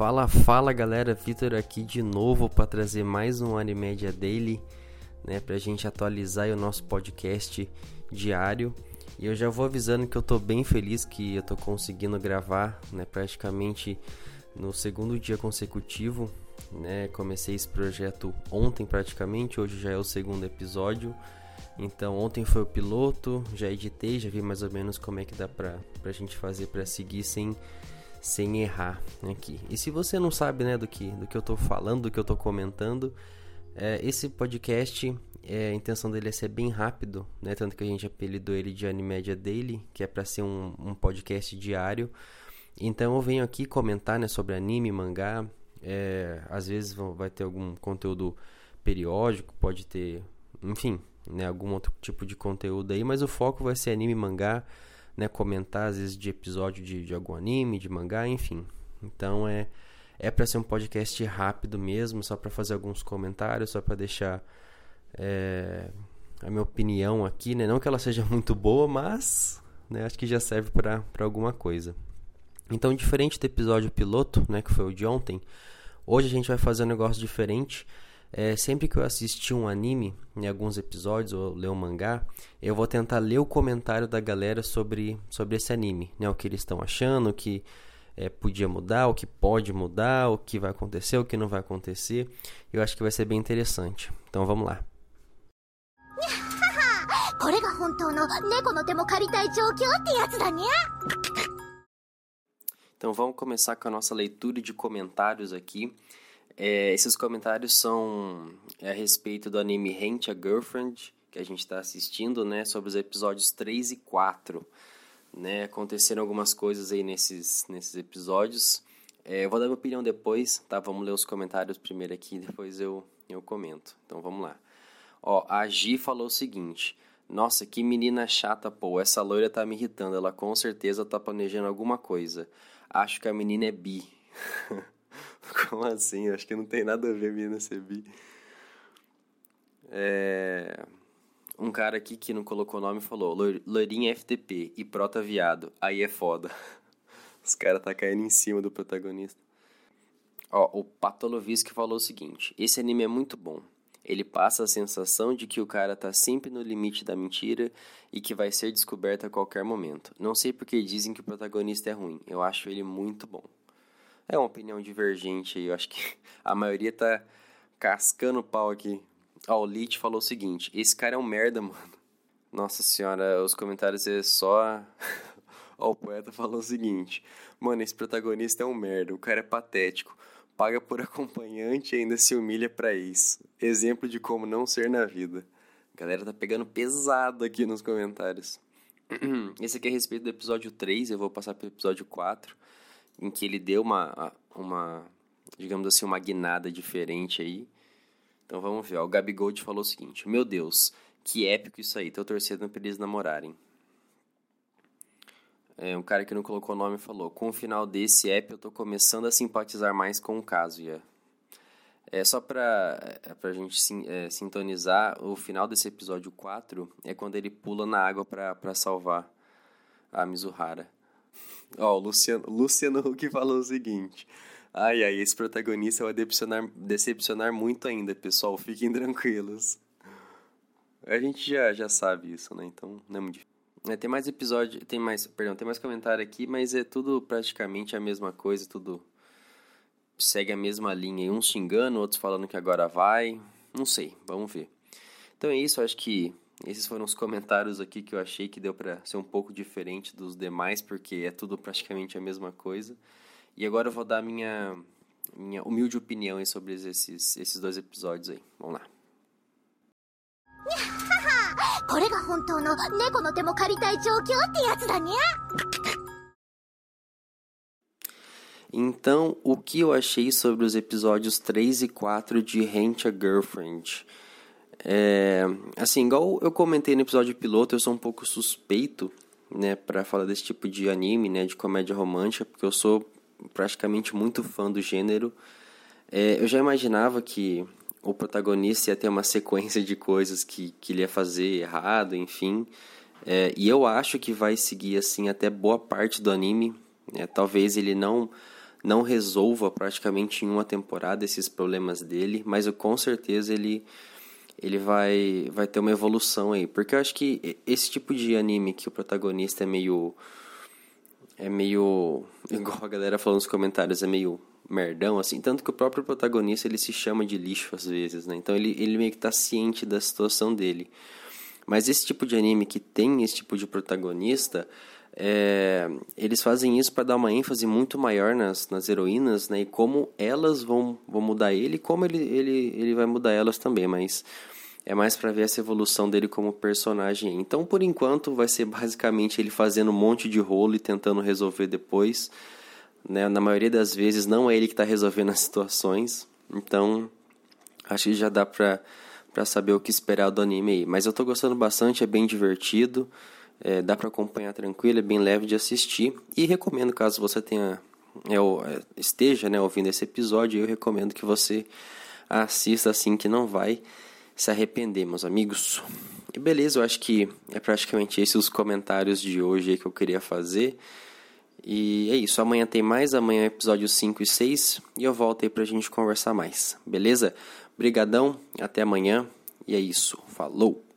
Fala, fala galera, Vitor aqui de novo para trazer mais um Animédia Daily, né, pra gente atualizar o nosso podcast diário. E eu já vou avisando que eu tô bem feliz que eu tô conseguindo gravar, né, praticamente no segundo dia consecutivo, né? Comecei esse projeto ontem praticamente, hoje já é o segundo episódio. Então ontem foi o piloto, já editei, já vi mais ou menos como é que dá pra, pra gente fazer para seguir sem sem errar aqui. E se você não sabe, né, do que do que eu tô falando, do que eu tô comentando, é, esse podcast é, a intenção dele é ser bem rápido, né? Tanto que a gente apelidou ele de Animédia Daily, que é para ser um, um, podcast diário. Então eu venho aqui comentar né, sobre anime, mangá. É, às vezes vai ter algum conteúdo periódico, pode ter, enfim, né, algum outro tipo de conteúdo aí, mas o foco vai ser anime, mangá, né, comentar às vezes de episódio de, de algum anime, de mangá, enfim. Então é é para ser um podcast rápido mesmo, só para fazer alguns comentários, só para deixar é, a minha opinião aqui, né? Não que ela seja muito boa, mas né, acho que já serve para alguma coisa. Então, diferente do episódio piloto, né, que foi o de ontem, hoje a gente vai fazer um negócio diferente. É, sempre que eu assistir um anime, em alguns episódios, ou ler um mangá, eu vou tentar ler o comentário da galera sobre, sobre esse anime, né? O que eles estão achando, o que é, podia mudar, o que pode mudar, o que vai acontecer, o que não vai acontecer. Eu acho que vai ser bem interessante. Então vamos lá. Então vamos começar com a nossa leitura de comentários aqui. É, esses comentários são a respeito do anime Rent a Girlfriend, que a gente está assistindo, né? Sobre os episódios 3 e 4. Né? Aconteceram algumas coisas aí nesses, nesses episódios. É, eu vou dar minha opinião depois, tá? Vamos ler os comentários primeiro aqui, depois eu, eu comento. Então vamos lá. Ó, a Gi falou o seguinte: Nossa, que menina chata, pô. Essa loira tá me irritando. Ela com certeza tá planejando alguma coisa. Acho que a menina é bi. Como assim? Acho que não tem nada a ver menina ser bi. É... Um cara aqui que não colocou nome falou: Loirinha FTP e prota viado. Aí é foda. Os caras tá caindo em cima do protagonista. Ó, o Patolovisky falou o seguinte: Esse anime é muito bom. Ele passa a sensação de que o cara tá sempre no limite da mentira e que vai ser descoberto a qualquer momento. Não sei porque dizem que o protagonista é ruim. Eu acho ele muito bom. É uma opinião divergente aí. Eu acho que a maioria tá cascando pau aqui Ó, o Lich falou o seguinte: esse cara é um merda, mano. Nossa senhora, os comentários é só. Ó, o poeta falou o seguinte: Mano, esse protagonista é um merda, o cara é patético. Paga por acompanhante e ainda se humilha pra isso. Exemplo de como não ser na vida. A galera tá pegando pesado aqui nos comentários. Esse aqui é a respeito do episódio 3, eu vou passar pro episódio 4, em que ele deu uma, uma digamos assim, uma guinada diferente aí. Então vamos ver. Ó. O Gabigold falou o seguinte: Meu Deus, que épico isso aí. Tô torcendo pra eles namorarem. É, um cara que não colocou o nome falou: Com o final desse app eu tô começando a simpatizar mais com o Kazuya. É só pra, é, pra gente sim, é, sintonizar, o final desse episódio 4 é quando ele pula na água pra, pra salvar a Mizuhara. Ó, o Luciano, Luciano Huck falou o seguinte: Ai, ai, esse protagonista vai decepcionar, decepcionar muito ainda, pessoal. Fiquem tranquilos. A gente já, já sabe isso, né? Então, não é muito difícil. É, tem mais episódio, tem mais, perdão, tem mais comentário aqui, mas é tudo praticamente a mesma coisa, tudo segue a mesma linha. Uns xingando, outros falando que agora vai. Não sei, vamos ver. Então é isso, acho que esses foram os comentários aqui que eu achei que deu para ser um pouco diferente dos demais, porque é tudo praticamente a mesma coisa. E agora eu vou dar minha minha humilde opinião sobre esses, esses dois episódios aí. Vamos lá. Então, o que eu achei sobre os episódios 3 e 4 de Rent a Girlfriend? É, assim, igual eu comentei no episódio piloto, eu sou um pouco suspeito, né, para falar desse tipo de anime, né, de comédia romântica, porque eu sou praticamente muito fã do gênero. É, eu já imaginava que o protagonista ia ter uma sequência de coisas que, que ele ia fazer errado, enfim. É, e eu acho que vai seguir assim até boa parte do anime. É, talvez ele não não resolva praticamente em uma temporada esses problemas dele, mas eu, com certeza ele ele vai vai ter uma evolução aí, porque eu acho que esse tipo de anime que o protagonista é meio é meio igual a galera falou nos comentários, é meio merdão assim, tanto que o próprio protagonista ele se chama de lixo às vezes, né? Então ele ele meio que tá ciente da situação dele. Mas esse tipo de anime que tem esse tipo de protagonista, é, eles fazem isso para dar uma ênfase muito maior nas, nas heroínas, né? E como elas vão, vão mudar ele, como ele, ele, ele vai mudar elas também, mas é mais para ver essa evolução dele como personagem. Então, por enquanto, vai ser basicamente ele fazendo um monte de rolo e tentando resolver depois. Né? Na maioria das vezes, não é ele que está resolvendo as situações. Então, acho que já dá para saber o que esperar do anime aí. Mas eu estou gostando bastante, é bem divertido. É, dá para acompanhar tranquilo, é bem leve de assistir. E recomendo, caso você tenha é, é, esteja né, ouvindo esse episódio, eu recomendo que você assista assim que não vai se arrepender, meus amigos. E beleza, eu acho que é praticamente esses os comentários de hoje que eu queria fazer. E é isso, amanhã tem mais, amanhã é episódio 5 e 6 e eu volto aí pra gente conversar mais, beleza? Brigadão, até amanhã e é isso, falou!